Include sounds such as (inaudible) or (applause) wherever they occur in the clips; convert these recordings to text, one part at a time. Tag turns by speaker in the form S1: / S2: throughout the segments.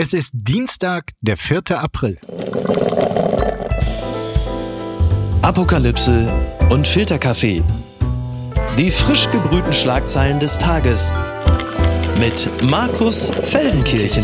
S1: Es ist Dienstag, der 4. April.
S2: Apokalypse und Filterkaffee. Die frisch gebrühten Schlagzeilen des Tages mit Markus Feldenkirchen.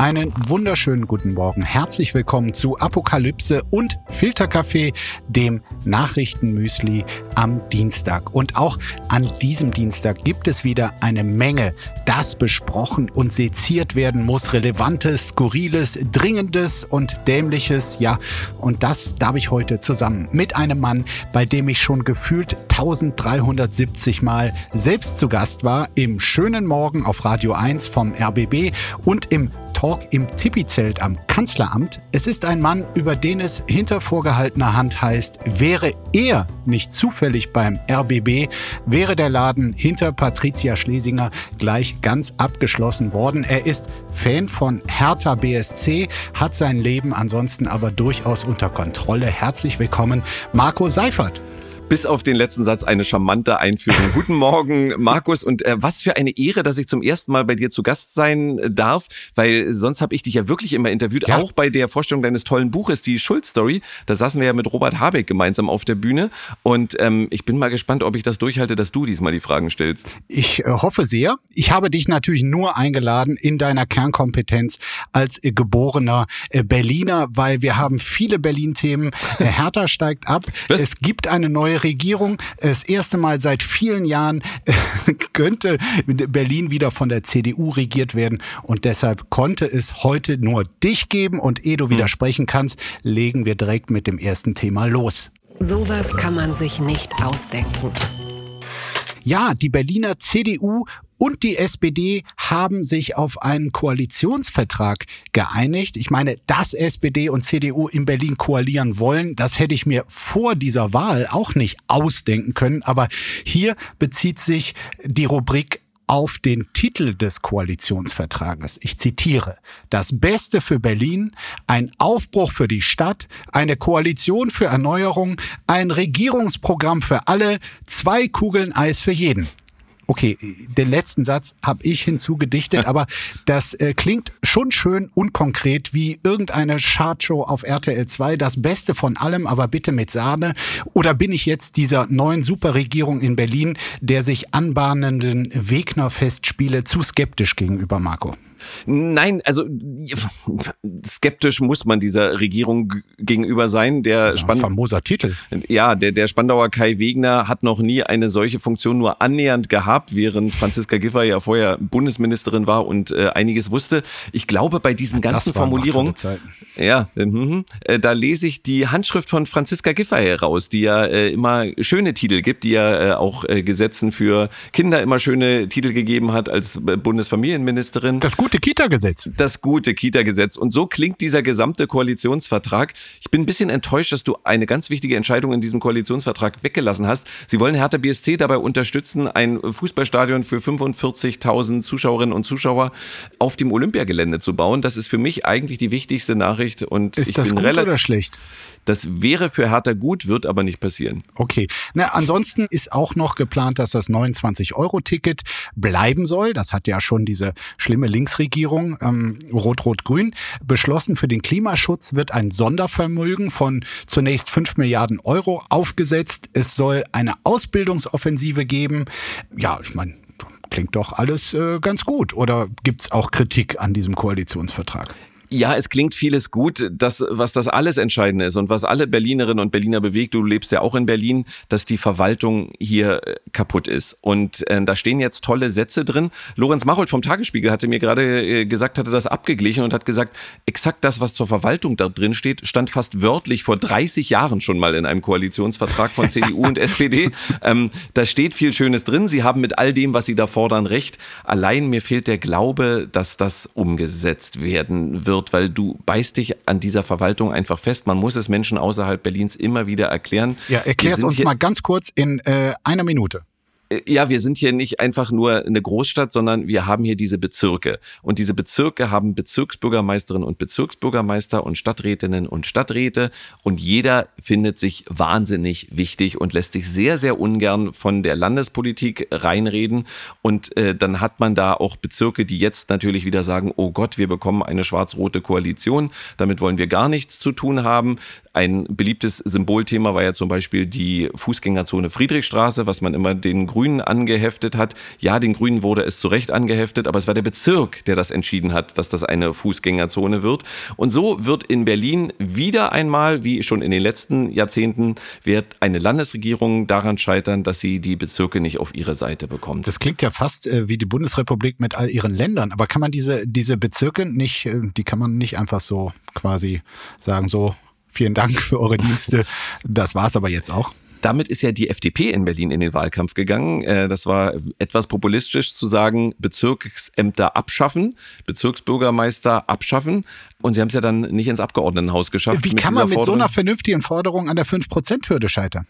S1: Einen wunderschönen guten Morgen. Herzlich willkommen zu Apokalypse und Filterkaffee, dem Nachrichtenmüsli am Dienstag. Und auch an diesem Dienstag gibt es wieder eine Menge, das besprochen und seziert werden muss. Relevantes, skurriles, dringendes und dämliches. Ja, und das darf ich heute zusammen mit einem Mann, bei dem ich schon gefühlt 1370 Mal selbst zu Gast war, im schönen Morgen auf Radio 1 vom RBB und im Talk im Tipi-Zelt am Kanzleramt. Es ist ein Mann, über den es hinter vorgehaltener Hand heißt, wäre er nicht zufällig beim RBB, wäre der Laden hinter Patricia Schlesinger gleich ganz abgeschlossen worden. Er ist Fan von Hertha BSC, hat sein Leben ansonsten aber durchaus unter Kontrolle. Herzlich willkommen, Marco Seifert
S3: bis auf den letzten Satz eine charmante Einführung. (laughs) Guten Morgen, Markus. Und äh, was für eine Ehre, dass ich zum ersten Mal bei dir zu Gast sein äh, darf, weil sonst habe ich dich ja wirklich immer interviewt, ja. auch bei der Vorstellung deines tollen Buches, die Schuld-Story. Da saßen wir ja mit Robert Habeck gemeinsam auf der Bühne. Und ähm, ich bin mal gespannt, ob ich das durchhalte, dass du diesmal die Fragen stellst.
S1: Ich äh, hoffe sehr. Ich habe dich natürlich nur eingeladen in deiner Kernkompetenz als äh, geborener äh, Berliner, weil wir haben viele Berlin-Themen. (laughs) Hertha steigt ab. Was? Es gibt eine neue Regierung. Das erste Mal seit vielen Jahren könnte Berlin wieder von der CDU regiert werden und deshalb konnte es heute nur dich geben und ehe du hm. widersprechen kannst, legen wir direkt mit dem ersten Thema los.
S4: Sowas kann man sich nicht ausdenken.
S1: Ja, die Berliner CDU und die SPD haben sich auf einen Koalitionsvertrag geeinigt. Ich meine, dass SPD und CDU in Berlin koalieren wollen, das hätte ich mir vor dieser Wahl auch nicht ausdenken können. Aber hier bezieht sich die Rubrik auf den Titel des Koalitionsvertrages. Ich zitiere, das Beste für Berlin, ein Aufbruch für die Stadt, eine Koalition für Erneuerung, ein Regierungsprogramm für alle, zwei Kugeln Eis für jeden. Okay, den letzten Satz habe ich hinzugedichtet, aber das äh, klingt schon schön unkonkret wie irgendeine Chartshow auf RTL 2. Das Beste von allem, aber bitte mit Sahne. Oder bin ich jetzt dieser neuen Superregierung in Berlin, der sich anbahnenden Wegner-Festspiele zu skeptisch gegenüber, Marco?
S3: Nein, also skeptisch muss man dieser Regierung gegenüber sein. Der
S1: Span famoser Titel.
S3: Ja, der, der Spandauer Kai Wegner hat noch nie eine solche Funktion nur annähernd gehabt, während Franziska Giffey ja vorher Bundesministerin war und äh, einiges wusste. Ich glaube, bei diesen ganzen Formulierungen, ja, äh, äh, da lese ich die Handschrift von Franziska Giffey heraus, die ja äh, immer schöne Titel gibt, die ja äh, auch äh, Gesetzen für Kinder immer schöne Titel gegeben hat als äh, Bundesfamilienministerin.
S1: Das gute Kita-Gesetz.
S3: Das gute Kita-Gesetz. Und so klingt dieser gesamte Koalitionsvertrag. Ich bin ein bisschen enttäuscht, dass du eine ganz wichtige Entscheidung in diesem Koalitionsvertrag weggelassen hast. Sie wollen Hertha BSC dabei unterstützen, ein Fußballstadion für 45.000 Zuschauerinnen und Zuschauer auf dem Olympiagelände zu bauen. Das ist für mich eigentlich die wichtigste Nachricht. Und
S1: ist das gut oder schlecht?
S3: Das wäre für Hertha gut, wird aber nicht passieren.
S1: Okay. Na, ansonsten ist auch noch geplant, dass das 29-Euro-Ticket bleiben soll. Das hat ja schon diese schlimme Linksregierung ähm, Rot-Rot-Grün beschlossen. Für den Klimaschutz wird ein Sondervermögen von zunächst 5 Milliarden Euro aufgesetzt. Es soll eine Ausbildungsoffensive geben. Ja, ich meine, klingt doch alles äh, ganz gut. Oder gibt's auch Kritik an diesem Koalitionsvertrag?
S3: Ja, es klingt vieles gut. Das, was das alles Entscheidende ist und was alle Berlinerinnen und Berliner bewegt, du lebst ja auch in Berlin, dass die Verwaltung hier äh, kaputt ist. Und äh, da stehen jetzt tolle Sätze drin. Lorenz Machold vom Tagesspiegel hatte mir gerade äh, gesagt, hatte das abgeglichen und hat gesagt, exakt das, was zur Verwaltung da drin steht, stand fast wörtlich vor 30 Jahren schon mal in einem Koalitionsvertrag von CDU und (laughs) SPD. Ähm, da steht viel Schönes drin. Sie haben mit all dem, was sie da fordern, recht. Allein mir fehlt der Glaube, dass das umgesetzt werden wird wird, weil du beißt dich an dieser Verwaltung einfach fest. Man muss es Menschen außerhalb Berlins immer wieder erklären.
S1: Ja, erklär es uns mal ganz kurz in äh, einer Minute.
S3: Äh, ja, wir sind hier nicht einfach nur eine Großstadt, sondern wir haben hier diese Bezirke. Und diese Bezirke haben Bezirksbürgermeisterinnen und Bezirksbürgermeister und Stadträtinnen und Stadträte. Und jeder findet sich wahnsinnig wichtig und lässt sich sehr, sehr ungern von der Landespolitik reinreden. Und äh, dann hat man da auch Bezirke, die jetzt natürlich wieder sagen, oh Gott, wir bekommen eine schwarz-rote Koalition. Damit wollen wir gar nichts zu tun haben. Ein beliebtes Symbolthema war ja zum Beispiel die Fußgängerzone Friedrichstraße, was man immer den Grünen angeheftet hat. Ja, den Grünen wurde es zu Recht angeheftet, aber es war der Bezirk, der das entschieden hat, dass das eine Fußgängerzone wird. Und so wird in Berlin wieder einmal, wie schon in den letzten Jahrzehnten, wird eine Landesregierung daran scheitern, dass sie die Bezirke nicht auf ihre Seite bekommt.
S1: Das klingt ja fast äh, wie die Bundesrepublik mit all ihren Ländern. Aber kann man diese, diese Bezirke nicht, äh, die kann man nicht einfach so quasi sagen, so, vielen Dank für eure Dienste. Das war's aber jetzt auch.
S3: Damit ist ja die FDP in Berlin in den Wahlkampf gegangen. Äh, das war etwas populistisch zu sagen, Bezirksämter abschaffen, Bezirksbürgermeister abschaffen. Und sie haben es ja dann nicht ins Abgeordnetenhaus geschafft.
S1: Wie kann man mit so einer vernünftigen Forderung an der 5%-Hürde scheitern?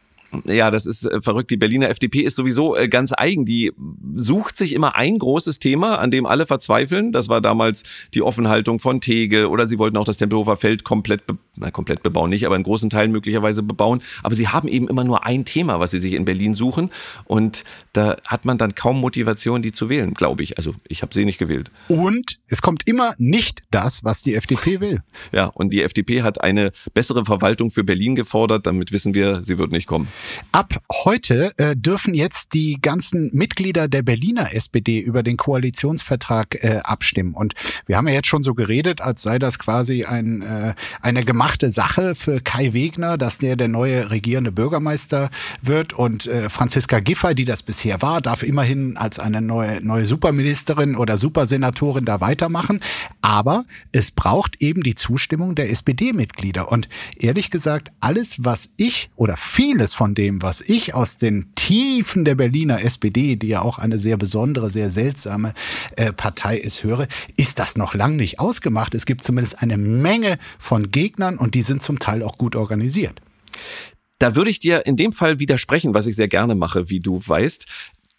S3: Ja, das ist äh, verrückt. Die Berliner FDP ist sowieso äh, ganz eigen. Die sucht sich immer ein großes Thema, an dem alle verzweifeln. Das war damals die Offenhaltung von Tegel oder sie wollten auch das Tempelhofer Feld komplett, na, komplett bebauen nicht, aber in großen Teilen möglicherweise bebauen. Aber sie haben eben immer nur ein Thema, was sie sich in Berlin suchen. Und da hat man dann kaum Motivation, die zu wählen, glaube ich. Also ich habe sie nicht gewählt.
S1: Und es kommt immer nicht das, was die FDP will. (laughs)
S3: ja, und die FDP hat eine bessere Verwaltung für Berlin gefordert. Damit wissen wir, sie wird nicht kommen.
S1: Ab heute äh, dürfen jetzt die ganzen Mitglieder der Berliner SPD über den Koalitionsvertrag äh, abstimmen. Und wir haben ja jetzt schon so geredet, als sei das quasi ein, äh, eine gemachte Sache für Kai Wegner, dass der der neue regierende Bürgermeister wird. Und äh, Franziska Giffey, die das bisher war, darf immerhin als eine neue, neue Superministerin oder Supersenatorin da weitermachen. Aber es braucht eben die Zustimmung der SPD-Mitglieder. Und ehrlich gesagt, alles, was ich oder vieles von dem, was ich aus den Tiefen der Berliner SPD, die ja auch eine sehr besondere, sehr seltsame äh, Partei ist, höre, ist das noch lang nicht ausgemacht. Es gibt zumindest eine Menge von Gegnern und die sind zum Teil auch gut organisiert.
S3: Da würde ich dir in dem Fall widersprechen, was ich sehr gerne mache, wie du weißt.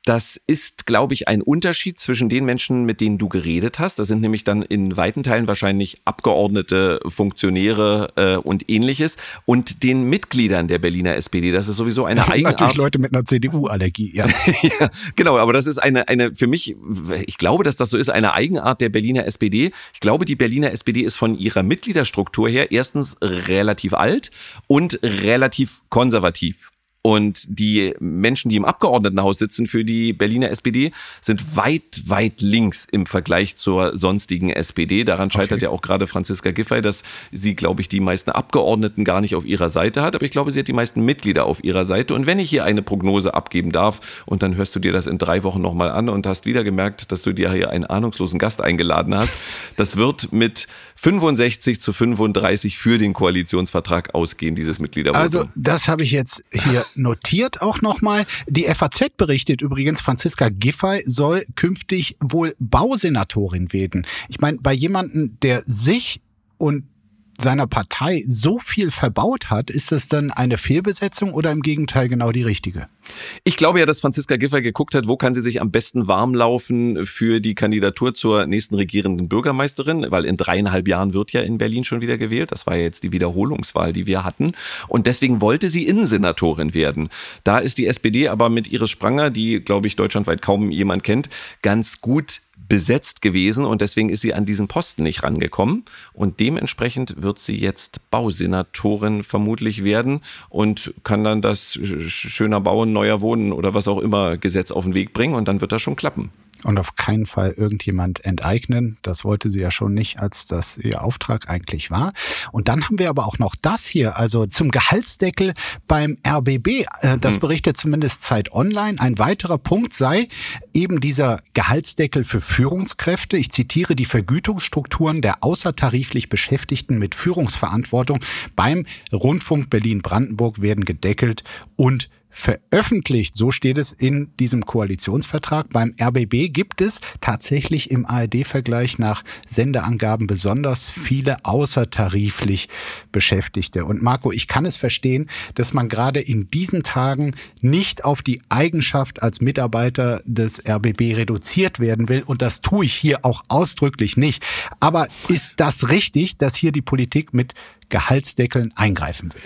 S3: Das ist, glaube ich, ein Unterschied zwischen den Menschen, mit denen du geredet hast. Das sind nämlich dann in weiten Teilen wahrscheinlich Abgeordnete, Funktionäre äh, und ähnliches und den Mitgliedern der Berliner SPD. Das ist sowieso eine Eigenart.
S1: Natürlich Leute mit einer CDU-Allergie, ja. (laughs)
S3: ja. Genau, aber das ist eine, eine, für mich, ich glaube, dass das so ist, eine Eigenart der Berliner SPD. Ich glaube, die Berliner SPD ist von ihrer Mitgliederstruktur her erstens relativ alt und relativ konservativ. Und die Menschen, die im Abgeordnetenhaus sitzen für die Berliner SPD, sind weit, weit links im Vergleich zur sonstigen SPD. Daran scheitert okay. ja auch gerade Franziska Giffey, dass sie, glaube ich, die meisten Abgeordneten gar nicht auf ihrer Seite hat. Aber ich glaube, sie hat die meisten Mitglieder auf ihrer Seite. Und wenn ich hier eine Prognose abgeben darf, und dann hörst du dir das in drei Wochen nochmal an und hast wieder gemerkt, dass du dir hier einen ahnungslosen Gast eingeladen hast, (laughs) das wird mit 65 zu 35 für den Koalitionsvertrag ausgehen, dieses Mitgliedervotum.
S1: Also das habe ich jetzt hier notiert auch nochmal. Die FAZ berichtet übrigens, Franziska Giffey soll künftig wohl Bausenatorin werden. Ich meine, bei jemandem, der sich und seiner Partei so viel verbaut hat, ist das dann eine Fehlbesetzung oder im Gegenteil genau die richtige?
S3: Ich glaube ja, dass Franziska Giffey geguckt hat, wo kann sie sich am besten warm laufen für die Kandidatur zur nächsten regierenden Bürgermeisterin, weil in dreieinhalb Jahren wird ja in Berlin schon wieder gewählt. Das war ja jetzt die Wiederholungswahl, die wir hatten. Und deswegen wollte sie Innensenatorin werden. Da ist die SPD aber mit Iris Spranger, die, glaube ich, deutschlandweit kaum jemand kennt, ganz gut besetzt gewesen und deswegen ist sie an diesen Posten nicht rangekommen. Und dementsprechend wird sie jetzt Bausenatorin vermutlich werden und kann dann das schöner Bauen, neuer Wohnen oder was auch immer Gesetz auf den Weg bringen und dann wird das schon klappen
S1: und auf keinen Fall irgendjemand enteignen. Das wollte sie ja schon nicht, als das ihr Auftrag eigentlich war. Und dann haben wir aber auch noch das hier, also zum Gehaltsdeckel beim RBB. Äh, das hm. berichtet zumindest Zeit Online. Ein weiterer Punkt sei eben dieser Gehaltsdeckel für Führungskräfte. Ich zitiere die Vergütungsstrukturen der außertariflich Beschäftigten mit Führungsverantwortung beim Rundfunk Berlin-Brandenburg werden gedeckelt und veröffentlicht. So steht es in diesem Koalitionsvertrag. Beim RBB gibt es tatsächlich im ARD-Vergleich nach Sendeangaben besonders viele außertariflich Beschäftigte. Und Marco, ich kann es verstehen, dass man gerade in diesen Tagen nicht auf die Eigenschaft als Mitarbeiter des RBB reduziert werden will. Und das tue ich hier auch ausdrücklich nicht. Aber ist das richtig, dass hier die Politik mit Gehaltsdeckeln eingreifen will?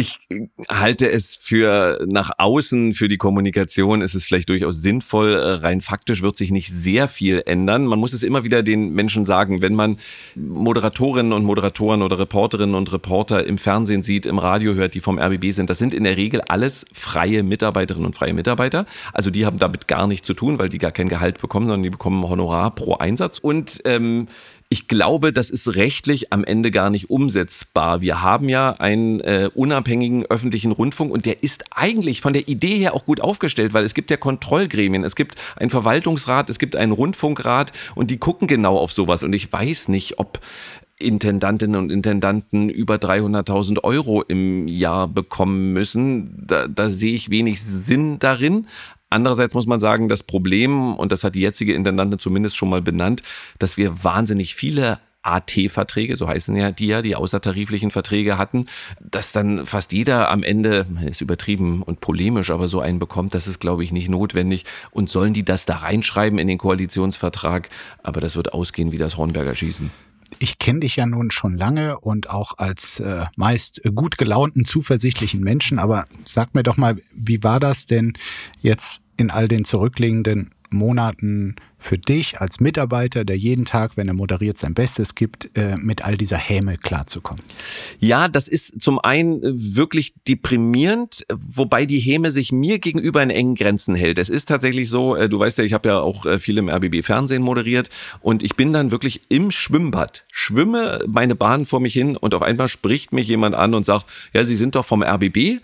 S3: Ich halte es für nach außen, für die Kommunikation ist es vielleicht durchaus sinnvoll. Rein faktisch wird sich nicht sehr viel ändern. Man muss es immer wieder den Menschen sagen, wenn man Moderatorinnen und Moderatoren oder Reporterinnen und Reporter im Fernsehen sieht, im Radio hört, die vom RBB sind, das sind in der Regel alles freie Mitarbeiterinnen und freie Mitarbeiter. Also die haben damit gar nichts zu tun, weil die gar kein Gehalt bekommen, sondern die bekommen Honorar pro Einsatz. Und ähm, ich glaube, das ist rechtlich am Ende gar nicht umsetzbar. Wir haben ja einen äh, unabhängigen öffentlichen Rundfunk und der ist eigentlich von der Idee her auch gut aufgestellt, weil es gibt ja Kontrollgremien, es gibt einen Verwaltungsrat, es gibt einen Rundfunkrat und die gucken genau auf sowas. Und ich weiß nicht, ob Intendantinnen und Intendanten über 300.000 Euro im Jahr bekommen müssen. Da, da sehe ich wenig Sinn darin. Andererseits muss man sagen, das Problem, und das hat die jetzige Intendantin zumindest schon mal benannt, dass wir wahnsinnig viele AT-Verträge, so heißen ja die ja, die außertariflichen Verträge hatten, dass dann fast jeder am Ende, ist übertrieben und polemisch, aber so einen bekommt, das ist, glaube ich, nicht notwendig. Und sollen die das da reinschreiben in den Koalitionsvertrag? Aber das wird ausgehen wie das Hornberger Schießen
S1: ich kenne dich ja nun schon lange und auch als äh, meist gut gelaunten, zuversichtlichen Menschen, aber sag mir doch mal, wie war das denn jetzt in all den zurückliegenden Monaten für dich als Mitarbeiter, der jeden Tag, wenn er moderiert, sein Bestes gibt, äh, mit all dieser Häme klarzukommen?
S3: Ja, das ist zum einen äh, wirklich deprimierend, wobei die Häme sich mir gegenüber in engen Grenzen hält. Es ist tatsächlich so, äh, du weißt ja, ich habe ja auch viel im RBB Fernsehen moderiert und ich bin dann wirklich im Schwimmbad, schwimme meine Bahn vor mich hin und auf einmal spricht mich jemand an und sagt, ja, Sie sind doch vom RBB.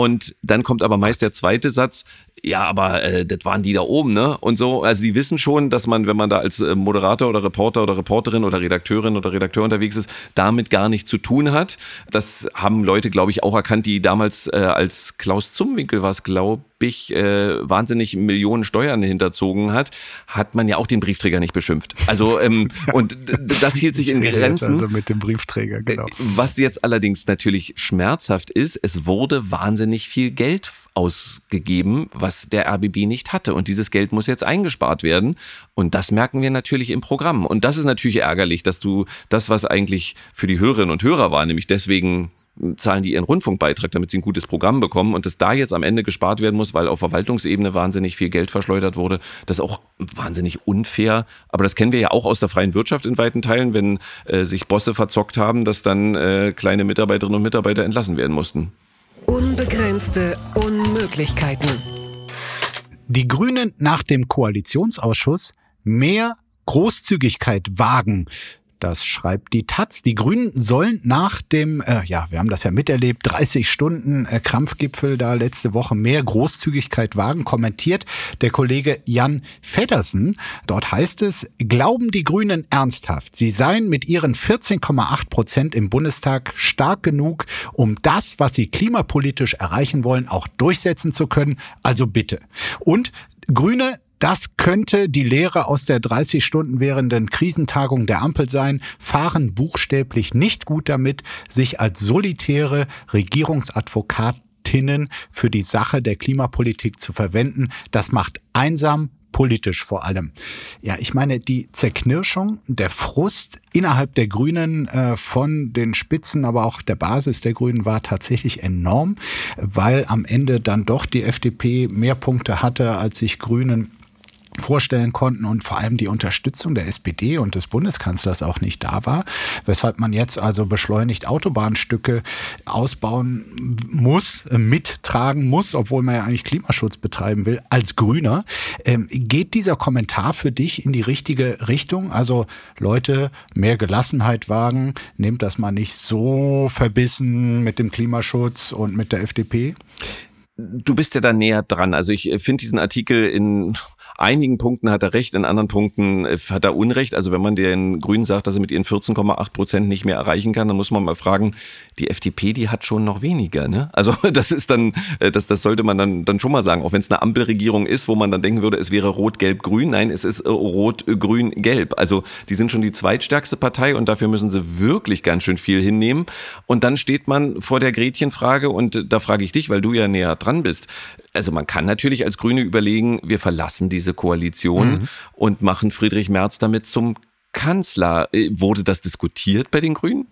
S3: Und dann kommt aber meist der zweite Satz, ja, aber äh, das waren die da oben, ne? Und so, also die wissen schon, dass man, wenn man da als äh, Moderator oder Reporter oder Reporterin oder Redakteurin oder Redakteur unterwegs ist, damit gar nichts zu tun hat. Das haben Leute, glaube ich, auch erkannt, die damals äh, als Klaus Zumwinkel war es, glaube ich, äh, wahnsinnig Millionen Steuern hinterzogen hat, hat man ja auch den Briefträger nicht beschimpft. Also ähm, (laughs) und das hielt sich in Grenzen.
S1: Also mit dem Briefträger, genau. Äh,
S3: was jetzt allerdings natürlich schmerzhaft ist, es wurde wahnsinnig viel Geld ausgegeben, was der RBB nicht hatte. Und dieses Geld muss jetzt eingespart werden. Und das merken wir natürlich im Programm. Und das ist natürlich ärgerlich, dass du das, was eigentlich für die Hörerinnen und Hörer war, nämlich deswegen zahlen die ihren Rundfunkbeitrag, damit sie ein gutes Programm bekommen und dass da jetzt am Ende gespart werden muss, weil auf Verwaltungsebene wahnsinnig viel Geld verschleudert wurde, das ist auch wahnsinnig unfair. Aber das kennen wir ja auch aus der freien Wirtschaft in weiten Teilen, wenn äh, sich Bosse verzockt haben, dass dann äh, kleine Mitarbeiterinnen und Mitarbeiter entlassen werden mussten.
S4: Unbegrenzte Unmöglichkeiten.
S1: Die Grünen nach dem Koalitionsausschuss mehr Großzügigkeit wagen. Das schreibt die Taz. Die Grünen sollen nach dem, äh, ja, wir haben das ja miterlebt, 30 Stunden äh, Krampfgipfel da letzte Woche mehr Großzügigkeit wagen, kommentiert der Kollege Jan Feddersen. Dort heißt es, glauben die Grünen ernsthaft, sie seien mit ihren 14,8 Prozent im Bundestag stark genug, um das, was sie klimapolitisch erreichen wollen, auch durchsetzen zu können. Also bitte. Und Grüne das könnte die Lehre aus der 30 Stunden währenden Krisentagung der Ampel sein, fahren buchstäblich nicht gut damit, sich als solitäre Regierungsadvokatinnen für die Sache der Klimapolitik zu verwenden. Das macht einsam, politisch vor allem. Ja, ich meine, die Zerknirschung, der Frust innerhalb der Grünen äh, von den Spitzen, aber auch der Basis der Grünen war tatsächlich enorm, weil am Ende dann doch die FDP mehr Punkte hatte, als sich Grünen vorstellen konnten und vor allem die Unterstützung der SPD und des Bundeskanzlers auch nicht da war, weshalb man jetzt also beschleunigt Autobahnstücke ausbauen muss, mittragen muss, obwohl man ja eigentlich Klimaschutz betreiben will, als Grüner. Ähm, geht dieser Kommentar für dich in die richtige Richtung? Also Leute, mehr Gelassenheit wagen, nehmt das mal nicht so verbissen mit dem Klimaschutz und mit der FDP?
S3: du bist ja da näher dran. Also ich finde diesen Artikel in einigen Punkten hat er recht, in anderen Punkten äh, hat er Unrecht. Also wenn man den Grünen sagt, dass er mit ihren 14,8 Prozent nicht mehr erreichen kann, dann muss man mal fragen, die FDP, die hat schon noch weniger. Ne? Also (laughs) das ist dann, äh, das, das sollte man dann, dann schon mal sagen, auch wenn es eine Ampelregierung ist, wo man dann denken würde, es wäre rot-gelb-grün. Nein, es ist äh, rot-grün-gelb. Also die sind schon die zweitstärkste Partei und dafür müssen sie wirklich ganz schön viel hinnehmen. Und dann steht man vor der Gretchenfrage und da frage ich dich, weil du ja näher dran bist. Also man kann natürlich als Grüne überlegen, wir verlassen diese Koalition mhm. und machen Friedrich Merz damit zum Kanzler. Äh, wurde das diskutiert bei den Grünen?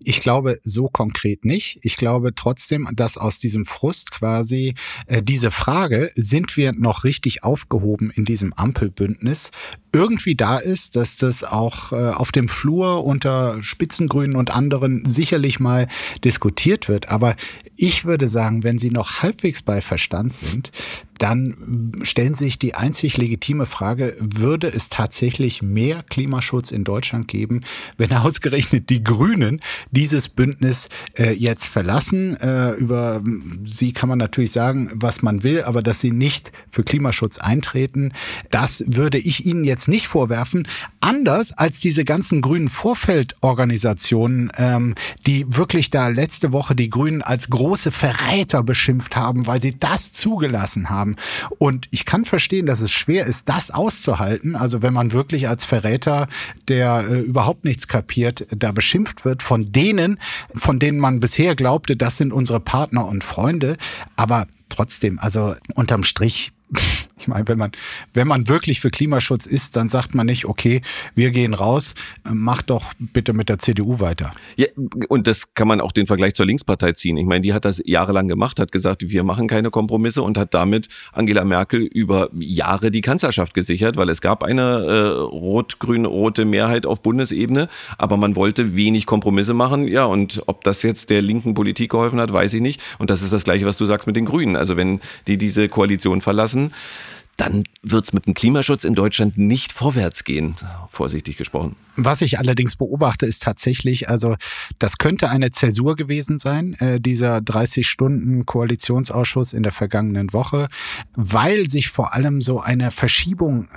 S1: Ich glaube so konkret nicht. Ich glaube trotzdem, dass aus diesem Frust quasi äh, diese Frage, sind wir noch richtig aufgehoben in diesem Ampelbündnis, irgendwie da ist, dass das auch äh, auf dem Flur unter Spitzengrünen und anderen sicherlich mal diskutiert wird. Aber ich würde sagen, wenn Sie noch halbwegs bei Verstand sind, dann stellen sich die einzig legitime Frage, würde es tatsächlich mehr Klimaschutz in Deutschland geben, wenn (laughs) ausgerechnet die Grünen dieses Bündnis äh, jetzt verlassen? Äh, über sie kann man natürlich sagen, was man will, aber dass sie nicht für Klimaschutz eintreten, das würde ich Ihnen jetzt nicht vorwerfen. Anders als diese ganzen grünen Vorfeldorganisationen, ähm, die wirklich da letzte Woche die Grünen als große Verräter beschimpft haben, weil sie das zugelassen haben. Und ich kann verstehen, dass es schwer ist, das auszuhalten. Also wenn man wirklich als Verräter, der äh, überhaupt nichts kapiert, da beschimpft wird von denen, von denen man bisher glaubte, das sind unsere Partner und Freunde. Aber trotzdem, also unterm Strich (laughs) ich meine, wenn man, wenn man wirklich für Klimaschutz ist, dann sagt man nicht, okay, wir gehen raus, mach doch bitte mit der CDU weiter.
S3: Ja, und das kann man auch den Vergleich zur Linkspartei ziehen. Ich meine, die hat das jahrelang gemacht, hat gesagt, wir machen keine Kompromisse und hat damit Angela Merkel über Jahre die Kanzlerschaft gesichert, weil es gab eine äh, rot-grün-rote Mehrheit auf Bundesebene, aber man wollte wenig Kompromisse machen. Ja, und ob das jetzt der linken Politik geholfen hat, weiß ich nicht. Und das ist das Gleiche, was du sagst mit den Grünen. Also wenn die diese Koalition verlassen, dann wird es mit dem Klimaschutz in Deutschland nicht vorwärts gehen, vorsichtig gesprochen.
S1: Was ich allerdings beobachte, ist tatsächlich, also das könnte eine Zäsur gewesen sein, äh, dieser 30-Stunden-Koalitionsausschuss in der vergangenen Woche, weil sich vor allem so eine Verschiebung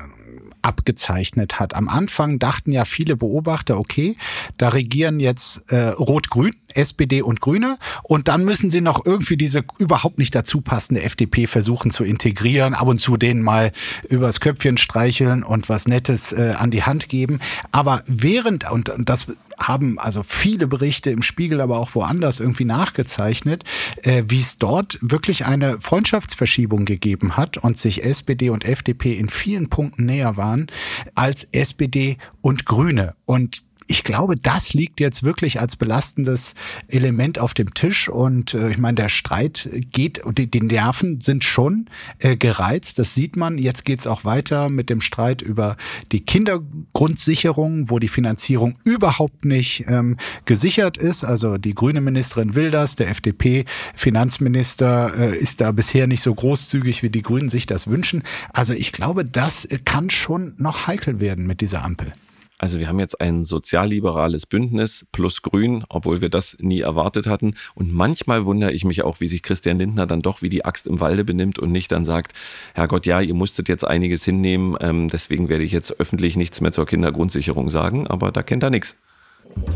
S1: abgezeichnet hat. Am Anfang dachten ja viele Beobachter, okay, da regieren jetzt äh, Rot-Grün, SPD und Grüne und dann müssen sie noch irgendwie diese überhaupt nicht dazu passende FDP versuchen zu integrieren, ab und zu denen mal übers Köpfchen streicheln und was Nettes äh, an die Hand geben. Aber während, und, und das haben also viele Berichte im Spiegel, aber auch woanders irgendwie nachgezeichnet, äh, wie es dort wirklich eine Freundschaftsverschiebung gegeben hat und sich SPD und FDP in vielen Punkten näher waren als SPD und Grüne. Und ich glaube, das liegt jetzt wirklich als belastendes Element auf dem Tisch. Und äh, ich meine, der Streit geht, die, die Nerven sind schon äh, gereizt. Das sieht man. Jetzt geht es auch weiter mit dem Streit über die Kindergrundsicherung, wo die Finanzierung überhaupt nicht ähm, gesichert ist. Also die grüne Ministerin will das, der FDP-Finanzminister äh, ist da bisher nicht so großzügig, wie die Grünen sich das wünschen. Also ich glaube, das kann schon noch heikel werden mit dieser Ampel.
S3: Also wir haben jetzt ein sozialliberales Bündnis plus Grün, obwohl wir das nie erwartet hatten. Und manchmal wundere ich mich auch, wie sich Christian Lindner dann doch wie die Axt im Walde benimmt und nicht dann sagt, Herrgott, ja, ihr musstet jetzt einiges hinnehmen, ähm, deswegen werde ich jetzt öffentlich nichts mehr zur Kindergrundsicherung sagen, aber da kennt er nichts.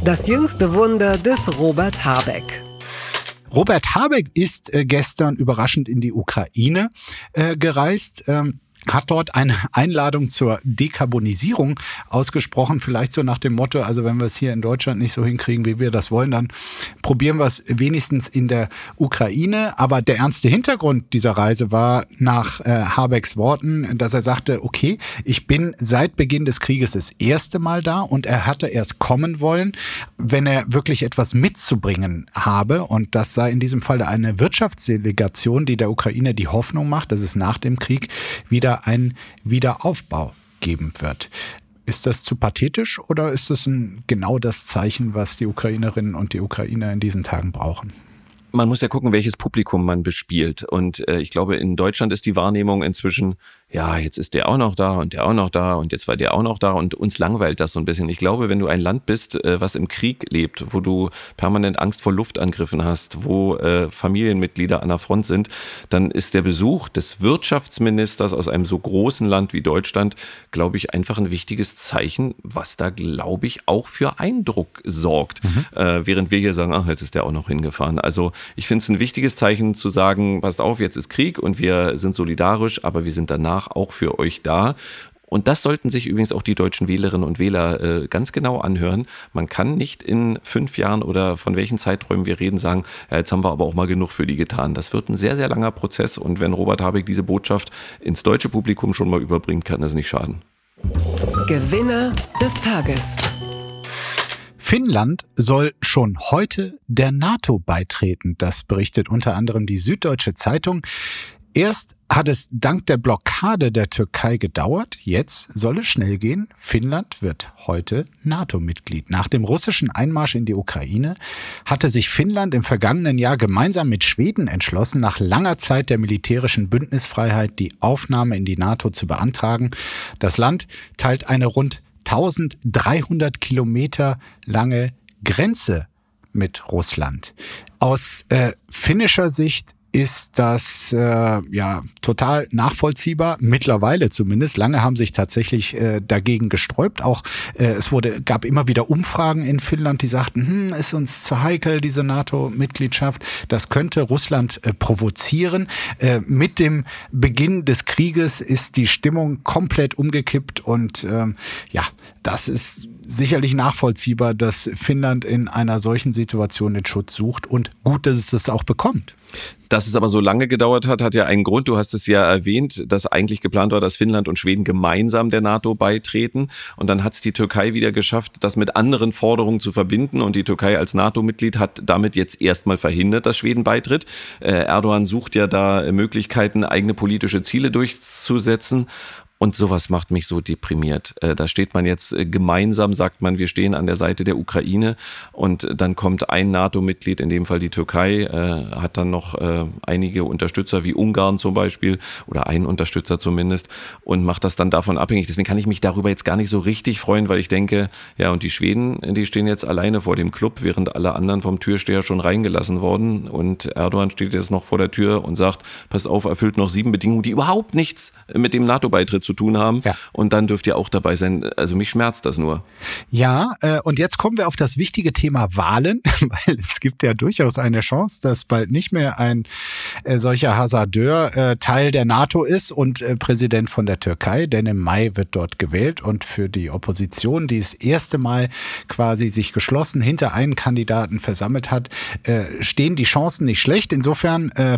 S4: Das jüngste Wunder des Robert Habeck.
S1: Robert Habeck ist äh, gestern überraschend in die Ukraine äh, gereist. Ähm, hat dort eine Einladung zur Dekarbonisierung ausgesprochen, vielleicht so nach dem Motto, also wenn wir es hier in Deutschland nicht so hinkriegen, wie wir das wollen, dann probieren wir es wenigstens in der Ukraine. Aber der ernste Hintergrund dieser Reise war nach äh, Habecks Worten, dass er sagte, okay, ich bin seit Beginn des Krieges das erste Mal da und er hatte erst kommen wollen, wenn er wirklich etwas mitzubringen habe. Und das sei in diesem Fall eine Wirtschaftsdelegation, die der Ukraine die Hoffnung macht, dass es nach dem Krieg wieder einen Wiederaufbau geben wird. Ist das zu pathetisch oder ist es ein, genau das Zeichen, was die Ukrainerinnen und die Ukrainer in diesen Tagen brauchen?
S3: Man muss ja gucken, welches Publikum man bespielt. Und äh, ich glaube, in Deutschland ist die Wahrnehmung inzwischen, ja, jetzt ist der auch noch da und der auch noch da und jetzt war der auch noch da und uns langweilt das so ein bisschen. Ich glaube, wenn du ein Land bist, äh, was im Krieg lebt, wo du permanent Angst vor Luftangriffen hast, wo äh, Familienmitglieder an der Front sind, dann ist der Besuch des Wirtschaftsministers aus einem so großen Land wie Deutschland, glaube ich, einfach ein wichtiges Zeichen, was da, glaube ich, auch für Eindruck sorgt. Mhm. Äh, während wir hier sagen, ach, jetzt ist der auch noch hingefahren. Also ich finde es ein wichtiges Zeichen zu sagen, passt auf, jetzt ist Krieg und wir sind solidarisch, aber wir sind danach auch für euch da. Und das sollten sich übrigens auch die deutschen Wählerinnen und Wähler äh, ganz genau anhören. Man kann nicht in fünf Jahren oder von welchen Zeiträumen wir reden sagen, ja, jetzt haben wir aber auch mal genug für die getan. Das wird ein sehr, sehr langer Prozess. Und wenn Robert Habeck diese Botschaft ins deutsche Publikum schon mal überbringt, kann das nicht schaden.
S4: Gewinner des Tages.
S1: Finnland soll schon heute der NATO beitreten. Das berichtet unter anderem die Süddeutsche Zeitung. Erst hat es dank der Blockade der Türkei gedauert. Jetzt soll es schnell gehen. Finnland wird heute NATO-Mitglied. Nach dem russischen Einmarsch in die Ukraine hatte sich Finnland im vergangenen Jahr gemeinsam mit Schweden entschlossen, nach langer Zeit der militärischen Bündnisfreiheit die Aufnahme in die NATO zu beantragen. Das Land teilt eine rund 1300 Kilometer lange Grenze mit Russland. Aus äh, finnischer Sicht ist das äh, ja total nachvollziehbar mittlerweile zumindest. Lange haben sich tatsächlich äh, dagegen gesträubt. Auch äh, es wurde gab immer wieder Umfragen in Finnland, die sagten, hm, ist uns zu heikel diese NATO-Mitgliedschaft. Das könnte Russland äh, provozieren. Äh, mit dem Beginn des Krieges ist die Stimmung komplett umgekippt und ähm, ja, das ist sicherlich nachvollziehbar, dass Finnland in einer solchen Situation den Schutz sucht und gut, dass es das auch bekommt.
S3: Dass es aber so lange gedauert hat, hat ja einen Grund. Du hast es ja erwähnt, dass eigentlich geplant war, dass Finnland und Schweden gemeinsam der NATO beitreten. Und dann hat es die Türkei wieder geschafft, das mit anderen Forderungen zu verbinden. Und die Türkei als NATO-Mitglied hat damit jetzt erstmal verhindert, dass Schweden beitritt. Äh, Erdogan sucht ja da Möglichkeiten, eigene politische Ziele durchzusetzen. Und sowas macht mich so deprimiert. Äh, da steht man jetzt äh, gemeinsam, sagt man, wir stehen an der Seite der Ukraine und dann kommt ein NATO-Mitglied, in dem Fall die Türkei, äh, hat dann noch einige Unterstützer wie Ungarn zum Beispiel oder einen Unterstützer zumindest und macht das dann davon abhängig. Deswegen kann ich mich darüber jetzt gar nicht so richtig freuen, weil ich denke, ja, und die Schweden, die stehen jetzt alleine vor dem Club, während alle anderen vom Türsteher schon reingelassen worden und Erdogan steht jetzt noch vor der Tür und sagt, pass auf, erfüllt noch sieben Bedingungen, die überhaupt nichts mit dem NATO-Beitritt zu tun haben. Ja. Und dann dürft ihr auch dabei sein. Also mich schmerzt das nur.
S1: Ja, äh, und jetzt kommen wir auf das wichtige Thema Wahlen, (laughs) weil es gibt ja durchaus eine Chance, dass bald nicht mehr ein äh, solcher Hasardeur äh, Teil der NATO ist und äh, Präsident von der Türkei, denn im Mai wird dort gewählt und für die Opposition, die das erste Mal quasi sich geschlossen hinter einen Kandidaten versammelt hat, äh, stehen die Chancen nicht schlecht. Insofern äh,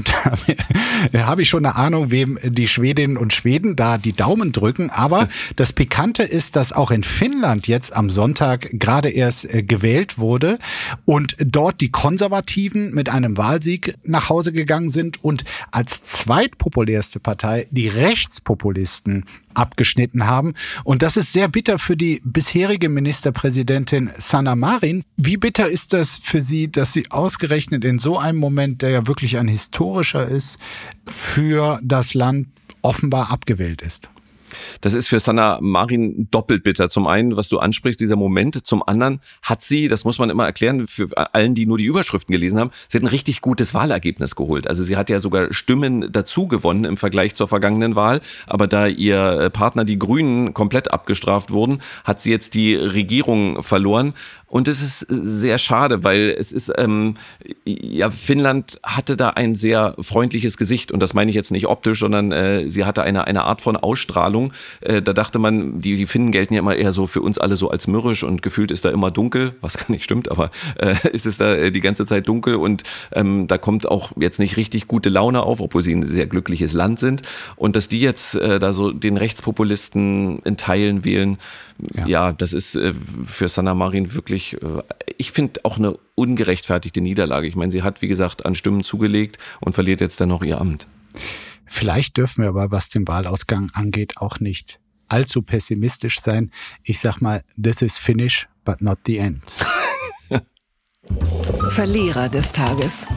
S1: (laughs) habe ich schon eine Ahnung, wem die Schwedinnen und Schweden da die Daumen Daumen drücken. Aber das Pikante ist, dass auch in Finnland jetzt am Sonntag gerade erst äh, gewählt wurde und dort die Konservativen mit einem Wahlsieg nach Hause gegangen sind und als zweitpopulärste Partei die Rechtspopulisten abgeschnitten haben. Und das ist sehr bitter für die bisherige Ministerpräsidentin Sanna Marin. Wie bitter ist das für Sie, dass sie ausgerechnet in so einem Moment, der ja wirklich ein historischer ist, für das Land offenbar abgewählt ist?
S3: Das ist für Sanna Marin doppelt bitter. Zum einen, was du ansprichst, dieser Moment. Zum anderen hat sie, das muss man immer erklären, für allen, die nur die Überschriften gelesen haben, sie hat ein richtig gutes Wahlergebnis geholt. Also sie hat ja sogar Stimmen dazu gewonnen im Vergleich zur vergangenen Wahl. Aber da ihr Partner, die Grünen, komplett abgestraft wurden, hat sie jetzt die Regierung verloren. Und es ist sehr schade, weil es ist, ähm, ja, Finnland hatte da ein sehr freundliches Gesicht. Und das meine ich jetzt nicht optisch, sondern äh, sie hatte eine, eine Art von Ausstrahlung. Äh, da dachte man, die, die Finnen gelten ja immer eher so für uns alle so als mürrisch und gefühlt ist da immer dunkel, was (laughs) gar nicht stimmt, aber äh, ist es da äh, die ganze Zeit dunkel und ähm, da kommt auch jetzt nicht richtig gute Laune auf, obwohl sie ein sehr glückliches Land sind. Und dass die jetzt äh, da so den Rechtspopulisten in Teilen wählen, ja, ja das ist äh, für Sanna Marin wirklich, äh, ich finde auch eine ungerechtfertigte Niederlage. Ich meine, sie hat, wie gesagt, an Stimmen zugelegt und verliert jetzt dann noch ihr Amt.
S1: Vielleicht dürfen wir aber, was den Wahlausgang angeht, auch nicht allzu pessimistisch sein. Ich sag mal, this is finish, but not the end.
S4: Verlierer des Tages.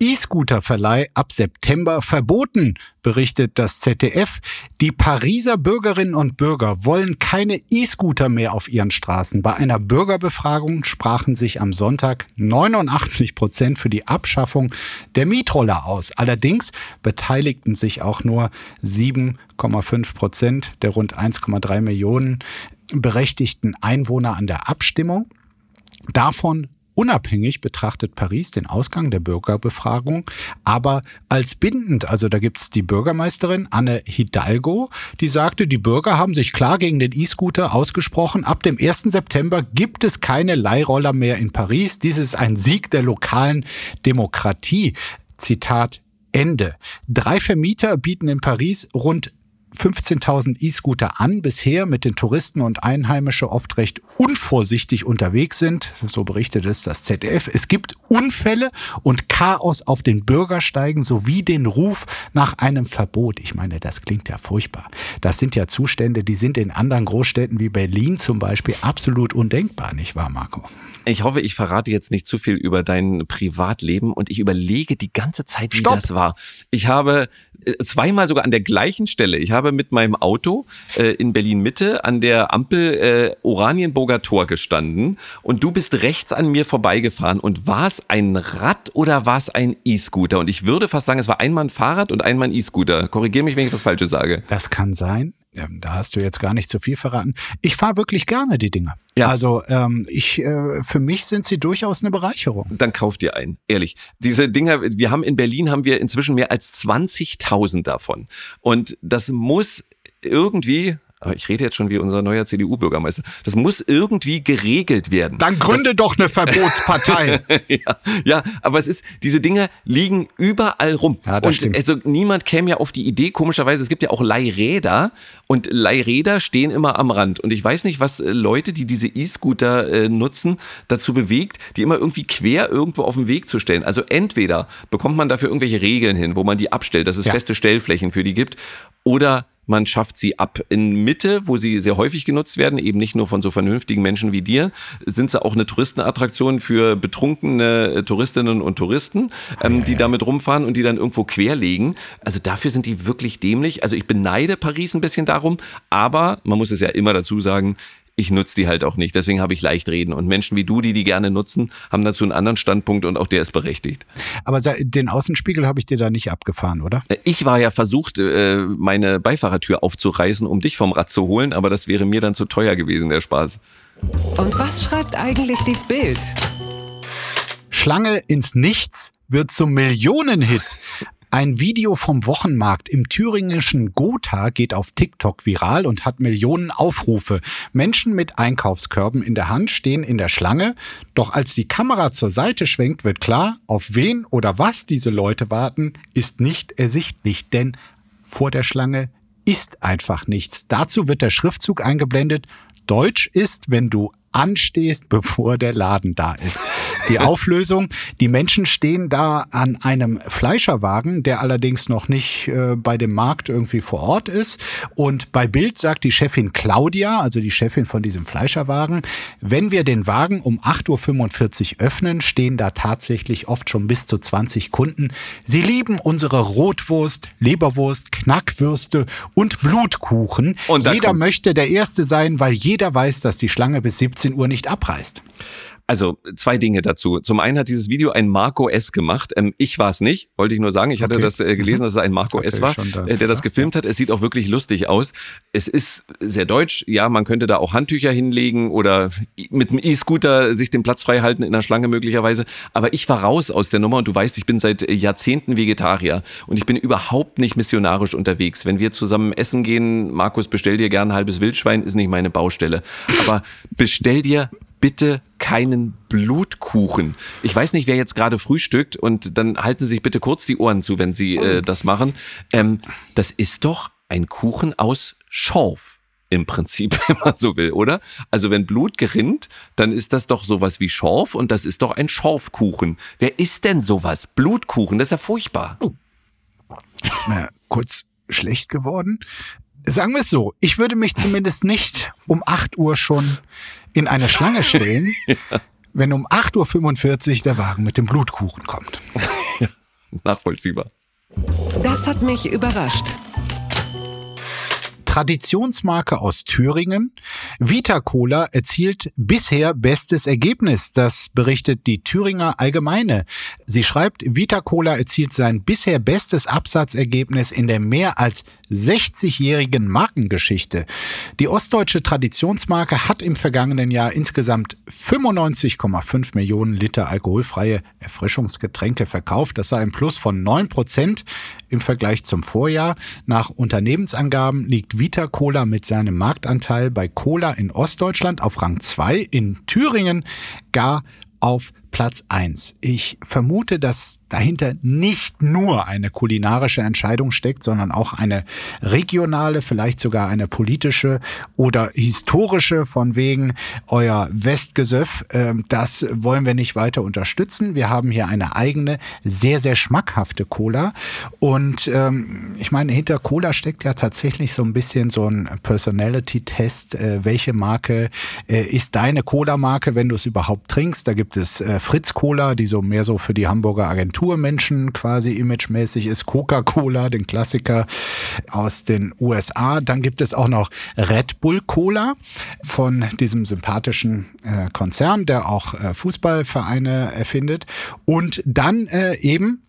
S1: E-Scooter-Verleih ab September verboten, berichtet das ZDF. Die Pariser Bürgerinnen und Bürger wollen keine E-Scooter mehr auf ihren Straßen. Bei einer Bürgerbefragung sprachen sich am Sonntag 89 Prozent für die Abschaffung der Mietroller aus. Allerdings beteiligten sich auch nur 7,5 Prozent der rund 1,3 Millionen berechtigten Einwohner an der Abstimmung. Davon Unabhängig betrachtet Paris den Ausgang der Bürgerbefragung aber als bindend. Also da gibt's die Bürgermeisterin Anne Hidalgo, die sagte, die Bürger haben sich klar gegen den E-Scooter ausgesprochen. Ab dem 1. September gibt es keine Leihroller mehr in Paris. Dies ist ein Sieg der lokalen Demokratie. Zitat Ende. Drei Vermieter bieten in Paris rund 15.000 E-Scooter an, bisher mit den Touristen und Einheimische oft recht unvorsichtig unterwegs sind. So berichtet es das ZDF. Es gibt Unfälle und Chaos auf den Bürgersteigen sowie den Ruf nach einem Verbot. Ich meine, das klingt ja furchtbar. Das sind ja Zustände, die sind in anderen Großstädten wie Berlin zum Beispiel absolut undenkbar, nicht wahr, Marco?
S3: Ich hoffe, ich verrate jetzt nicht zu viel über dein Privatleben und ich überlege die ganze Zeit, wie
S1: Stopp.
S3: das war. Ich habe äh, zweimal sogar an der gleichen Stelle, ich habe mit meinem Auto äh, in Berlin Mitte an der Ampel äh, Oranienburger Tor gestanden und du bist rechts an mir vorbeigefahren und war es ein Rad oder war es ein E-Scooter? Und ich würde fast sagen, es war einmal ein Fahrrad und einmal ein E-Scooter. Korrigiere mich, wenn ich was Falsches sage.
S1: Das kann sein. Ähm, Da hast du jetzt gar nicht zu viel verraten. Ich fahre wirklich gerne die Dinger.
S3: Ja.
S1: Also ähm, ich, äh, für mich sind sie durchaus eine Bereicherung.
S3: dann kauft ihr einen. Ehrlich. Diese Dinger, wir haben in Berlin haben wir inzwischen mehr als 20.000 davon. Und das muss irgendwie, aber ich rede jetzt schon wie unser neuer CDU-Bürgermeister, das muss irgendwie geregelt werden.
S1: Dann gründe doch eine Verbotspartei. (laughs)
S3: ja, ja, aber es ist, diese Dinger liegen überall rum.
S1: Ja, das
S3: und
S1: stimmt.
S3: also niemand käme ja auf die Idee, komischerweise, es gibt ja auch Leihräder und Leihräder stehen immer am Rand. Und ich weiß nicht, was äh, Leute, die diese E-Scooter äh, nutzen, dazu bewegt, die immer irgendwie quer irgendwo auf den Weg zu stellen. Also entweder bekommt man dafür irgendwelche Regeln hin, wo man die abstellt, dass es
S1: Ja.
S3: feste Stellflächen für die gibt, oder man schafft sie ab. In Mitte, wo sie sehr häufig genutzt werden, eben nicht nur von so vernünftigen Menschen wie dir, sind sie auch eine Touristenattraktion für betrunkene äh, Touristinnen und Touristen, ähm, die damit rumfahren und die dann irgendwo querlegen. Also dafür sind die wirklich dämlich. Also ich beneide Paris ein bisschen darum, aber man muss es ja immer dazu sagen, ich nutze die halt auch nicht. Deswegen habe ich leicht reden. Und Menschen wie du, die die gerne nutzen, haben dazu einen anderen Standpunkt und auch der ist berechtigt.
S1: Aber den Außenspiegel habe ich dir da nicht abgefahren, oder?
S3: Ich war ja versucht, äh, meine Beifahrertür aufzureißen, um dich vom Rad zu holen, aber das wäre mir dann zu teuer gewesen, der Spaß.
S4: Und was schreibt eigentlich die Bild?
S1: Schlange ins Nichts wird zum Millionenhit. Ein Video vom Wochenmarkt im thüringischen Gotha geht auf TikTok viral und hat Millionen Aufrufe. Menschen mit Einkaufskörben in der Hand stehen in der Schlange. Doch als die Kamera zur Seite schwenkt, wird klar, auf wen oder was diese Leute warten, ist nicht ersichtlich, denn vor der Schlange ist einfach nichts. Dazu wird der Schriftzug eingeblendet. Deutsch ist, wenn du anstehst, (laughs) bevor der Laden da ist. Die Auflösung, die Menschen stehen da an einem Fleischerwagen, der allerdings noch nicht äh, bei dem Markt irgendwie vor Ort ist. Und bei Bild sagt die Chefin Claudia, also die Chefin von diesem Fleischerwagen, wenn wir den Wagen um 8.45 Uhr öffnen, stehen da tatsächlich oft schon bis zu 20 Kunden. Sie lieben unsere Rotwurst, Leberwurst, Knackwürste und Blutkuchen.
S3: Und
S1: Jeder
S3: kommt's.
S1: möchte der Erste sein, weil jeder weiß, dass die Schlange bis 17 Uhr nicht abreißt.
S3: Also zwei Dinge dazu. Zum einen hat dieses Video ein Marco S gemacht. Ähm, ich war es nicht, wollte ich nur sagen. Ich hatte
S1: Okay.
S3: das äh, gelesen, dass es ein Marco (laughs)
S1: Hatte
S3: S war,
S1: da-
S3: äh, der das gefilmt hat. Es sieht auch wirklich lustig aus. Es ist sehr deutsch. Ja, man könnte da auch Handtücher hinlegen oder mit dem E-Scooter sich den Platz frei halten in der Schlange möglicherweise. Aber ich war raus aus der Nummer und du weißt, ich bin seit Jahrzehnten Vegetarier und ich bin überhaupt nicht missionarisch unterwegs. Wenn wir zusammen essen gehen, Markus, bestell dir gern ein halbes Wildschwein, ist nicht meine Baustelle. Aber bestell dir bitte keinen Blutkuchen. Ich weiß nicht, wer jetzt gerade frühstückt und dann halten Sie sich bitte kurz die Ohren zu, wenn Sie äh, das machen. Ähm, das ist doch ein Kuchen aus Schorf. Im Prinzip, (laughs) wenn man so will, oder? Also wenn Blut gerinnt, dann ist das doch sowas wie Schorf und das ist doch ein Schorfkuchen. Wer isst denn sowas? Blutkuchen, das ist ja furchtbar.
S1: Ist mir kurz schlecht geworden. Sagen wir es so, ich würde mich zumindest nicht um 8 Uhr schon in eine Schlange stellen, (laughs) wenn um 8.45 Uhr der Wagen mit dem Blutkuchen kommt. (laughs)
S3: nachvollziehbar.
S4: Das hat mich überrascht.
S1: Traditionsmarke aus Thüringen. Vita Cola erzielt bisher bestes Ergebnis. Das berichtet die Thüringer Allgemeine. Sie schreibt, Vita Cola erzielt sein bisher bestes Absatzergebnis in der mehr als 60-jährigen Markengeschichte. Die ostdeutsche Traditionsmarke hat im vergangenen Jahr insgesamt 95,5 Millionen Liter alkoholfreie Erfrischungsgetränke verkauft. Das sei ein Plus von 9 Prozent im Vergleich zum Vorjahr. Nach Unternehmensangaben liegt Vita Cola mit seinem Marktanteil bei Cola in Ostdeutschland auf Rang 2, in Thüringen gar auf Platz 1. Ich vermute, dass dahinter nicht nur eine kulinarische Entscheidung steckt, sondern auch eine regionale, vielleicht sogar eine politische oder historische von wegen euer Westgesöff. Ähm, das wollen wir nicht weiter unterstützen. Wir haben hier eine eigene, sehr, sehr schmackhafte Cola. Und ähm, ich meine, hinter Cola steckt ja tatsächlich so ein bisschen so ein Personality-Test. Äh, welche Marke äh, ist deine Cola-Marke, wenn du es überhaupt trinkst? Da gibt es äh, Fritz Cola, die so mehr so für die Hamburger Agenturmenschen quasi imagemäßig ist, Coca-Cola, den Klassiker aus den USA. Dann gibt es auch noch Red Bull Cola von diesem sympathischen äh, Konzern, der auch äh, Fußballvereine erfindet. Und dann äh, eben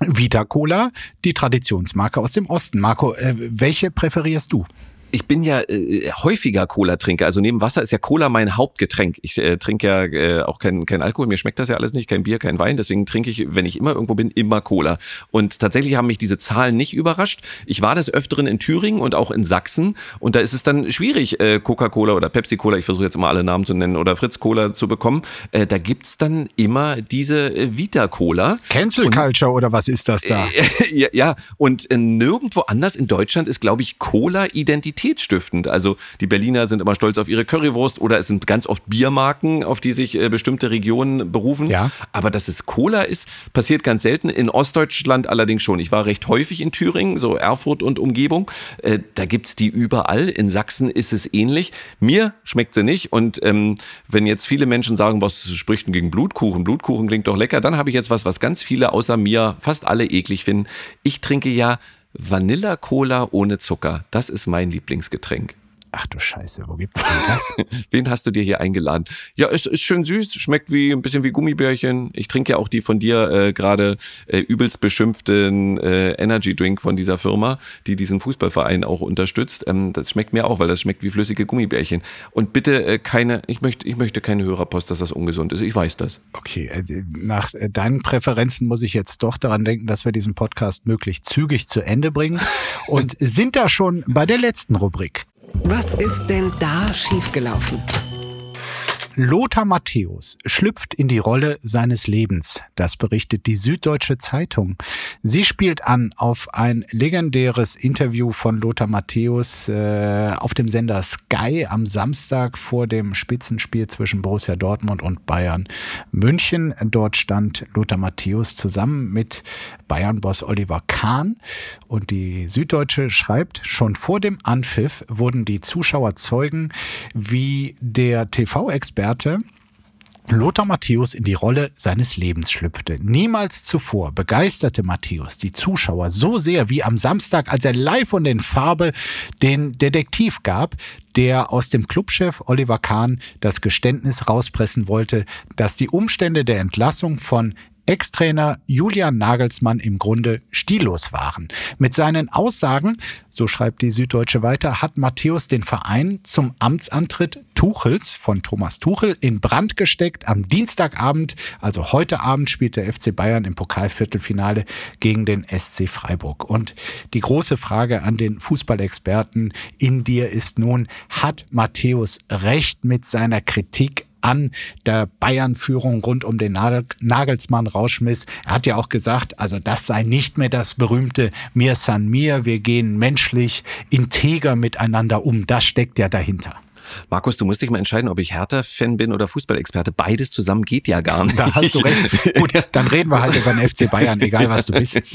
S1: Vita Cola, die Traditionsmarke aus dem Osten. Marco, äh, welche präferierst du?
S3: Ich bin ja äh, häufiger Cola-Trinker. Also neben Wasser ist ja Cola mein Hauptgetränk. Ich äh, trinke ja äh, auch kein, kein Alkohol. Mir schmeckt das ja alles nicht. Kein Bier, kein Wein. Deswegen trinke ich, wenn ich immer irgendwo bin, immer Cola. Und tatsächlich haben mich diese Zahlen nicht überrascht. Ich war des Öfteren in Thüringen und auch in Sachsen. Und da ist es dann schwierig, äh, Coca-Cola oder Pepsi-Cola, ich versuche jetzt immer alle Namen zu nennen, oder Fritz-Cola zu bekommen. Äh, da gibt's dann immer diese äh, Vita-Cola.
S1: Cancel Culture oder was ist das da? (laughs)
S3: ja, ja, und äh, nirgendwo anders in Deutschland ist, glaube ich, Cola Identität identitätsstiftend. Also die Berliner sind immer stolz auf ihre Currywurst oder es sind ganz oft Biermarken, auf die sich äh, bestimmte Regionen berufen.
S1: Ja.
S3: Aber dass es Cola ist, passiert ganz selten. In Ostdeutschland allerdings schon. Ich war recht häufig in Thüringen, so Erfurt und Umgebung. Äh, da gibt's die überall. In Sachsen ist es ähnlich. Mir schmeckt sie nicht. Und ähm, wenn jetzt viele Menschen sagen, was spricht denn gegen Blutkuchen? Blutkuchen klingt doch lecker. Dann habe ich jetzt was, was ganz viele außer mir, fast alle eklig finden. Ich trinke ja Vanilla Cola ohne Zucker. Das ist mein Lieblingsgetränk.
S1: Ach du Scheiße, wo gibt's denn das? (laughs)
S3: Wen hast du dir hier eingeladen? Ja, es ist schön süß, schmeckt wie ein bisschen wie Gummibärchen. Ich trinke ja auch die von dir äh, gerade äh, übelst beschimpften äh, Energy Drink von dieser Firma, die diesen Fußballverein auch unterstützt. Ähm, das schmeckt mir auch, weil das schmeckt wie flüssige Gummibärchen. Und bitte äh, keine, ich möchte, ich möchte keine Hörerpost, dass das ungesund ist. Ich weiß das.
S1: Okay, äh, nach äh, deinen Präferenzen muss ich jetzt doch daran denken, dass wir diesen Podcast möglichst zügig zu Ende bringen (laughs) und sind da schon bei der letzten Rubrik.
S4: Was ist denn da schiefgelaufen?
S1: Lothar Matthäus schlüpft in die Rolle seines Lebens. Das berichtet die Süddeutsche Zeitung. Sie spielt an auf ein legendäres Interview von Lothar Matthäus äh, auf dem Sender Sky am Samstag vor dem Spitzenspiel zwischen Borussia Dortmund und Bayern München. Dort stand Lothar Matthäus zusammen mit Bayern-Boss Oliver Kahn. Und die Süddeutsche schreibt, schon vor dem Anpfiff wurden die Zuschauer Zeugen, wie der TV-Experte Experte Lothar Matthäus in die Rolle seines Lebens schlüpfte. Niemals zuvor begeisterte Matthäus die Zuschauer so sehr wie am Samstag, als er live und in Farbe den Detektiv gab, der aus dem Clubchef Oliver Kahn das Geständnis rauspressen wollte, dass die Umstände der Entlassung von Ex-Trainer Julian Nagelsmann im Grunde stillos waren. Mit seinen Aussagen, so schreibt die Süddeutsche weiter, hat Matthäus den Verein zum Amtsantritt Tuchels von Thomas Tuchel in Brand gesteckt. Am Dienstagabend, also heute Abend, spielt der FC Bayern im Pokalviertelfinale gegen den SC Freiburg. Und die große Frage an den Fußballexperten in dir ist nun, hat Matthäus recht mit seiner Kritik an der Bayern-Führung rund um den Nagelsmann-Rauschmiss. Er hat ja auch gesagt, also das sei nicht mehr das berühmte Mir san mir, wir gehen menschlich integer miteinander um. Das steckt ja dahinter.
S3: Markus, du musst dich mal entscheiden, ob ich Hertha-Fan bin oder Fußballexperte. Beides zusammen geht ja gar nicht.
S1: Da hast du recht. (laughs) Gut, dann reden wir halt über den FC Bayern, egal was du bist. (laughs)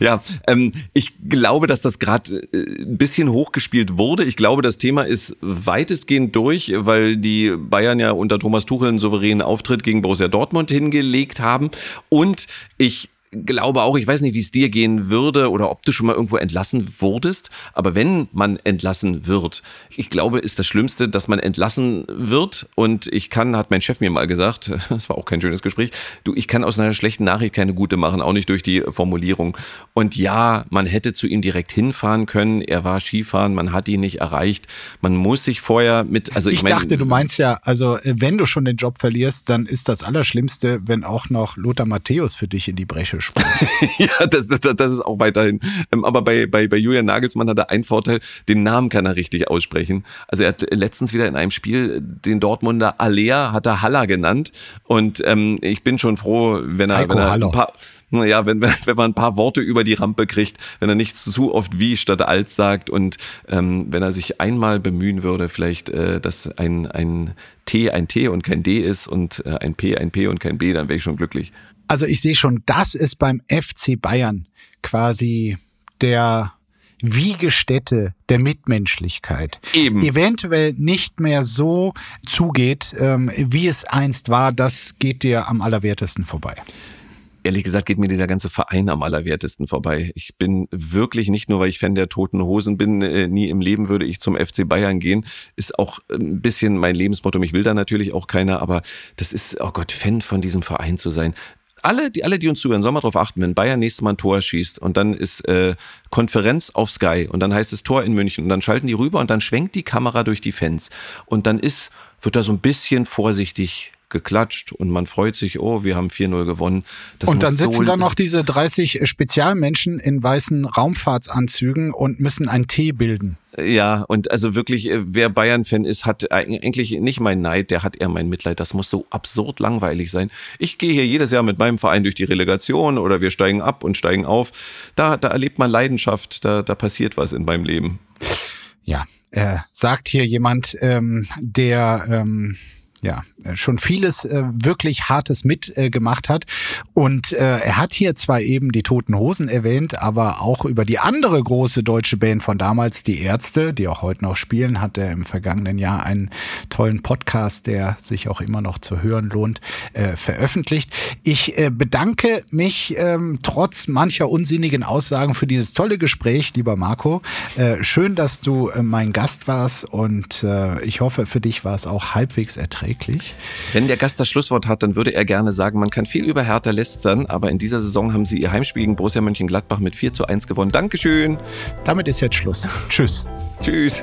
S3: Ja, ähm, ich glaube, dass das gerade äh, ein bisschen hochgespielt wurde. Ich glaube, das Thema ist weitestgehend durch, weil die Bayern ja unter Thomas Tuchel einen souveränen Auftritt gegen Borussia Dortmund hingelegt haben. Und ich glaube auch, ich weiß nicht, wie es dir gehen würde oder ob du schon mal irgendwo entlassen wurdest, aber wenn man entlassen wird, ich glaube, ist das Schlimmste, dass man entlassen wird und ich kann, hat mein Chef mir mal gesagt, (laughs) das war auch kein schönes Gespräch, du, ich kann aus einer schlechten Nachricht keine gute machen, auch nicht durch die Formulierung. Und ja, man hätte zu ihm direkt hinfahren können, er war Skifahren, man hat ihn nicht erreicht, man muss sich vorher mit, also ich,
S1: ich
S3: mein,
S1: dachte, du meinst ja, also äh, wenn du schon den Job verlierst, dann ist das Allerschlimmste, wenn auch noch Lothar Matthäus für dich in die Bresche springt. (laughs)
S3: ja, das, das, das ist auch weiterhin. Ähm, aber bei, bei, bei Julian Nagelsmann hat er einen Vorteil, den Namen kann er richtig aussprechen. Also er hat letztens wieder in einem Spiel den Dortmunder Alea, hat er Haller genannt. Und ähm, ich bin schon froh, wenn er, wenn er ein paar naja, (laughs) wenn, wenn man ein paar Worte über die Rampe kriegt, wenn er nicht zu oft wie statt als sagt und ähm, wenn er sich einmal bemühen würde, vielleicht, äh, dass ein, ein T ein T und kein D ist und äh, ein P ein P und kein B, dann wäre ich schon glücklich.
S1: Also ich sehe schon, das ist beim FC Bayern quasi der Wiegestätte der Mitmenschlichkeit
S3: Eben.
S1: eventuell nicht mehr so zugeht, ähm, wie es einst war, das geht dir am allerwertesten vorbei
S3: ehrlich gesagt geht mir dieser ganze Verein am allerwertesten vorbei. Ich bin wirklich nicht nur, weil ich Fan der Toten Hosen bin, äh, nie im Leben würde ich zum FC Bayern gehen. Ist auch ein bisschen mein Lebensmotto. Mich will da natürlich auch keiner, aber das ist, oh Gott, Fan von diesem Verein zu sein. Alle, die alle, die uns zuhören, sollen mal drauf achten, wenn Bayern nächstes Mal ein Tor schießt und dann ist äh, Konferenz auf Sky und dann heißt es Tor in München und dann schalten die rüber und dann schwenkt die Kamera durch die Fans. Und dann ist, wird da so ein bisschen vorsichtig geklatscht und man freut sich, oh, wir haben 4-0 gewonnen.
S1: Das und dann sitzen so da noch diese 30 Spezialmenschen in weißen Raumfahrtsanzügen und müssen ein T bilden.
S3: Ja, und also wirklich, äh, wer Bayern-Fan ist, hat eigentlich nicht mein Neid, der hat eher mein Mitleid. Das muss so absurd langweilig sein. Ich gehe hier jedes Jahr mit meinem Verein durch die Relegation oder wir steigen ab und steigen auf. Da, da erlebt man Leidenschaft, da, da passiert was in meinem Leben.
S1: Ja, äh, sagt hier jemand, ähm, der ähm, ja, schon vieles äh, wirklich Hartes mitgemacht äh, hat. Und äh, er hat hier zwar eben die Toten Hosen erwähnt, aber auch über die andere große deutsche Band von damals, die Ärzte, die auch heute noch spielen, hat er im vergangenen Jahr einen tollen Podcast, der sich auch immer noch zu hören lohnt, äh, veröffentlicht. Ich äh, bedanke mich ähm, trotz mancher unsinnigen Aussagen für dieses tolle Gespräch, lieber Marco. Äh, schön, dass du äh, mein Gast warst und äh, ich hoffe, für dich war es auch halbwegs erträglich.
S3: Wenn der Gast das Schlusswort hat, dann würde er gerne sagen, man kann viel über Hertha lästern, aber in dieser Saison haben sie ihr Heimspiel gegen Borussia Mönchengladbach mit 4 zu 1 gewonnen. Dankeschön.
S1: Damit ist jetzt Schluss. (laughs) Tschüss.
S3: Tschüss.